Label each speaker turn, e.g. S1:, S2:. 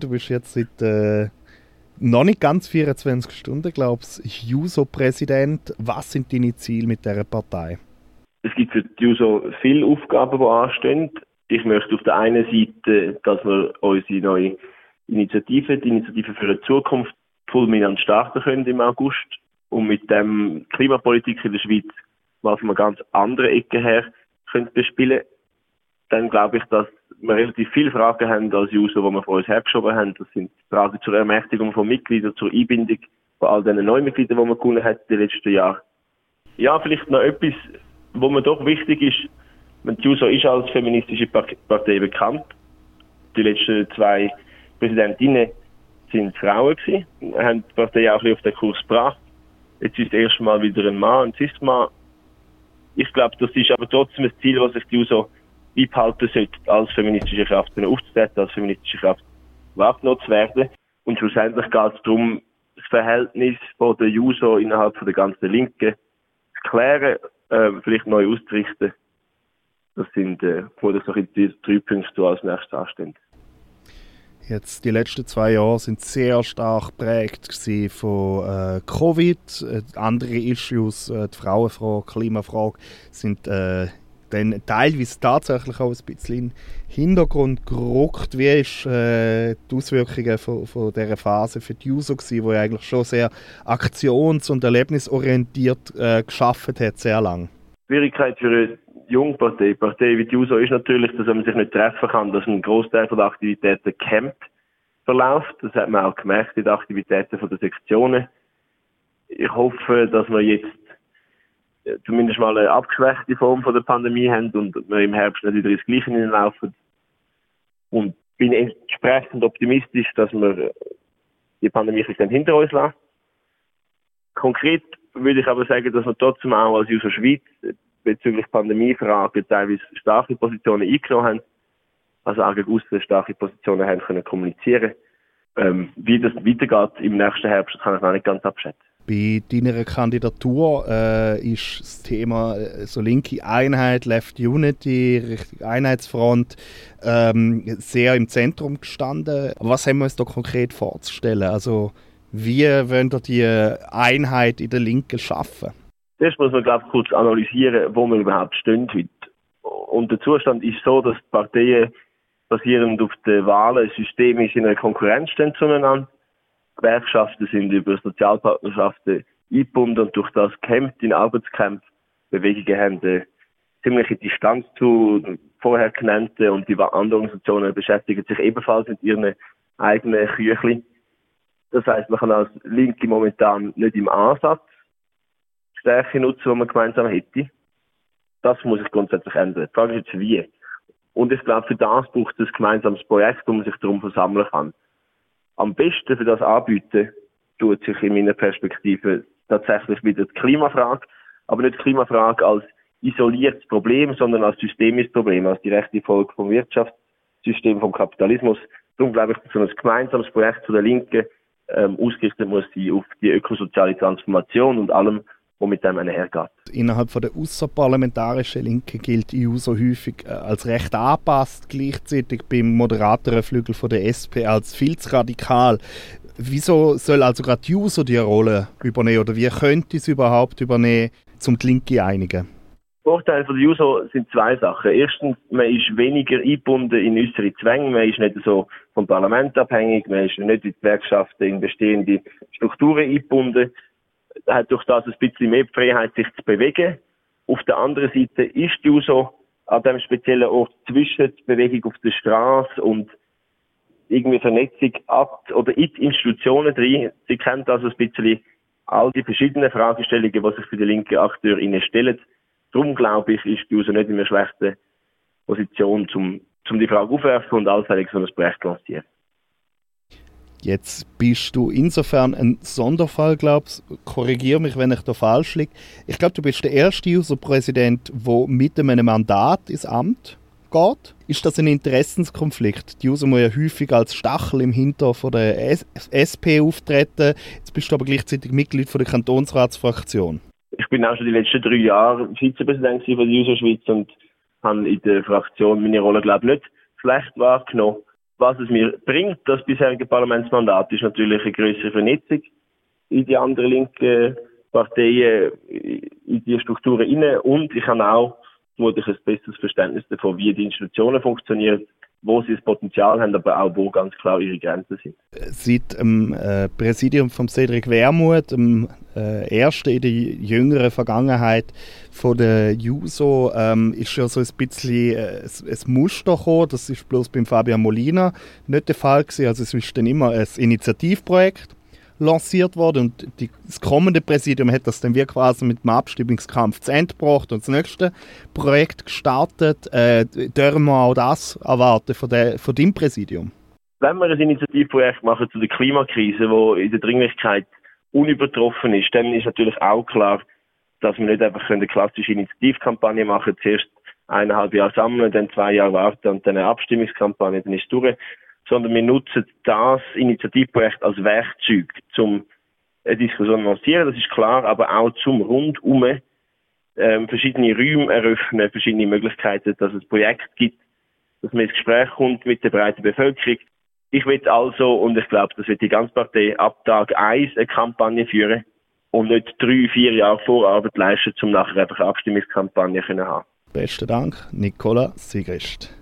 S1: Du bist jetzt seit äh, noch nicht ganz 24 Stunden, glaube ich, JUSO-Präsident. Was sind deine Ziele mit dieser Partei?
S2: Es gibt für die JUSO viele Aufgaben, die anstehen. Ich möchte auf der einen Seite, dass wir unsere neue Initiative, die Initiative für eine Zukunft, fulminant starten können im August und mit dem Klimapolitik in der Schweiz mal von ganz anderen Ecke her können bespielen. Dann glaube ich, dass wir relativ viele Fragen haben als User, die wir vor uns hergeschoben haben. Das sind Fragen zur Ermächtigung von Mitgliedern, zur Einbindung von all diesen neuen Mitgliedern, die man gewonnen hat in den letzten Jahren. Ja, vielleicht noch etwas, wo mir doch wichtig ist. Die JUSO ist als feministische Partei bekannt. Die letzten zwei Präsidentinnen sind Frauen gewesen, haben die Partei auch auf den Kurs gebracht. Jetzt ist das erste Mal wieder ein Mann, ein Cis-Mann. Ich glaube, das ist aber trotzdem ein Ziel, was sich die JUSO beibehalten sollte, als feministische Kraft aufzutreten, als feministische Kraft wahrgenommen zu werden. Und schlussendlich geht es darum, das Verhältnis von der JUSO innerhalb von der ganzen Linken zu klären, äh, vielleicht neu auszurichten. Das sind, äh, noch in die drei Punkte die als nächstes anstehen.
S1: Jetzt die letzten zwei Jahre sind sehr stark geprägt von äh, Covid. Äh, andere Issues, äh, die Frauenfrage, Klimafrage, sind äh, dann teilweise tatsächlich auch ein bisschen in den Hintergrund gerückt. Wie ist äh, die Auswirkungen von, von dieser Phase für die User gewesen, die eigentlich schon sehr aktions- und erlebnisorientiert äh, geschaffen hat, sehr lang?
S2: Schwierigkeit für eine Jungpartei, Partei wie die USO ist natürlich, dass man sich nicht treffen kann, dass ein Großteil der Aktivitäten campt verläuft. Das hat man auch gemerkt in den Aktivitäten der Sektionen. Ich hoffe, dass wir jetzt zumindest mal eine abgeschwächte Form von der Pandemie haben und wir im Herbst nicht wieder ins Gleiche hineinlaufen. Und bin entsprechend optimistisch, dass wir die Pandemie ein hinter uns lassen. Konkret würde ich aber sagen, dass wir trotzdem auch als User Schweiz bezüglich Pandemiefragen teilweise starke Positionen eingenommen haben. Also auch gegen aussen starke Positionen haben können kommunizieren. Ähm, wie das weitergeht im nächsten Herbst, kann ich noch nicht ganz abschätzen.
S1: Bei deiner Kandidatur äh, ist das Thema äh, so linke Einheit, Left Unity, Richtung Einheitsfront ähm, sehr im Zentrum gestanden. Was haben wir uns da konkret vorzustellen? Also wie wollen wir die Einheit in der Linken schaffen?
S2: Zuerst muss man, glaube ich, kurz analysieren, wo wir überhaupt stehen heute. Und der Zustand ist so, dass die Parteien basierend auf den Wahlen systemisch in einer Konkurrenz stehen zueinander Gewerkschaften sind über Sozialpartnerschaften eingebunden und durch das kämpft in Arbeitskämpfen. Bewegungen haben eine ziemliche Distanz zu vorher genannten und die anderen Organisationen beschäftigen sich ebenfalls mit ihren eigenen Küchli. Das heißt, man kann als Linke momentan nicht im Ansatz Stärke nutzen, die man gemeinsam hätte. Das muss sich grundsätzlich ändern. Die Frage ist jetzt wie. Und ich glaube, für das braucht es ein gemeinsames Projekt, wo man sich darum versammeln kann am besten für das anbieten, tut sich in meiner Perspektive tatsächlich wieder die Klimafrage, aber nicht die Klimafrage als isoliertes Problem, sondern als systemisches Problem, als direkte Folge vom Wirtschaftssystem, vom Kapitalismus. Darum glaube ich, dass ein gemeinsames Projekt zu der Linken ähm, ausgerichtet muss sein auf die ökosoziale Transformation und allem, was mit dem einhergeht.
S1: Innerhalb von der außerparlamentarischen Linke gilt die EU so häufig äh, als recht angepasst, gleichzeitig beim moderateren Flügel von der SP als viel zu radikal. Wieso soll also gerade die USO die Rolle übernehmen oder wie könnte es überhaupt übernehmen, um die Linke einigen?
S2: Vorteile von der JUSO sind zwei Sachen. Erstens, man ist weniger eingebunden in äußere Zwänge, man ist nicht so vom Parlament abhängig, man ist nicht in die Gewerkschaften, in bestehende Strukturen eingebunden hat durch das ein bisschen mehr Freiheit, sich zu bewegen. Auf der anderen Seite ist die USO an diesem speziellen Ort zwischen der Bewegung auf der Straße und irgendwie Vernetzung ab oder in die Institutionen drin. Sie kennt also ein bisschen all die verschiedenen Fragestellungen, die sich für die linke Akteure stellen. Darum glaube ich, ist die USO nicht in einer schlechten Position, um, um die Frage aufwerfen und allfällig so ein Projekt lancieren.
S1: Jetzt bist du insofern ein Sonderfall, glaubst Korrigiere mich, wenn ich da falsch liege. Ich glaube, du bist der erste User-Präsident, der mit einem Mandat ins Amt geht. Ist das ein Interessenskonflikt? Die User muss ja häufig als Stachel im Hinter der SP auftreten. Jetzt bist du aber gleichzeitig Mitglied der Kantonsratsfraktion.
S2: Ich bin auch schon die letzten drei Jahre Vizepräsident der User Schweiz und habe in der Fraktion meine Rolle, glaube ich, nicht schlecht wahrgenommen. Was es mir bringt, das bisherige Parlamentsmandat, ist natürlich eine größere Vernetzung in die anderen linken Parteien, in die Strukturen inne und ich habe auch vermutlich ein besseres Verständnis davon, wie die Institutionen funktionieren, wo sie das Potenzial haben, aber auch wo ganz klar ihre Grenzen sind.
S1: Seit dem äh, Präsidium von Cedric Wermuth, dem äh, ersten in der jüngeren Vergangenheit von der JUSO, ähm, ist schon so ein bisschen äh, ein Muster gekommen. Das ist bloß beim Fabian Molina nicht der Fall gewesen. Also es ist dann immer ein Initiativprojekt lanciert worden und die, das kommende Präsidium hat das dann wie quasi mit dem Abstimmungskampf zu Ende gebracht und das nächste Projekt gestartet. Äh, dürfen wir auch das erwarten von, der, von deinem Präsidium?
S2: Wenn wir ein Initiativprojekt machen zu der Klimakrise, wo in der Dringlichkeit unübertroffen ist, dann ist natürlich auch klar, dass wir nicht einfach eine klassische Initiativkampagne machen, zuerst eineinhalb Jahre sammeln, dann zwei Jahre warten und dann eine Abstimmungskampagne, dann ist es durch sondern wir nutzen das Initiativprojekt als Werkzeug zum eine Diskussion lancieren, das ist klar, aber auch zum rundum ähm, verschiedene Räume eröffnen, verschiedene Möglichkeiten, dass es Projekt gibt, dass man ins Gespräch kommt mit der breiten Bevölkerung. Ich will also, und ich glaube, das wird die ganze Partei ab Tag 1 eine Kampagne führen und nicht drei, vier Jahre Vorarbeit leisten, um nachher einfach eine Abstimmungskampagne zu haben.
S1: Besten Dank, Nicola Sigrist.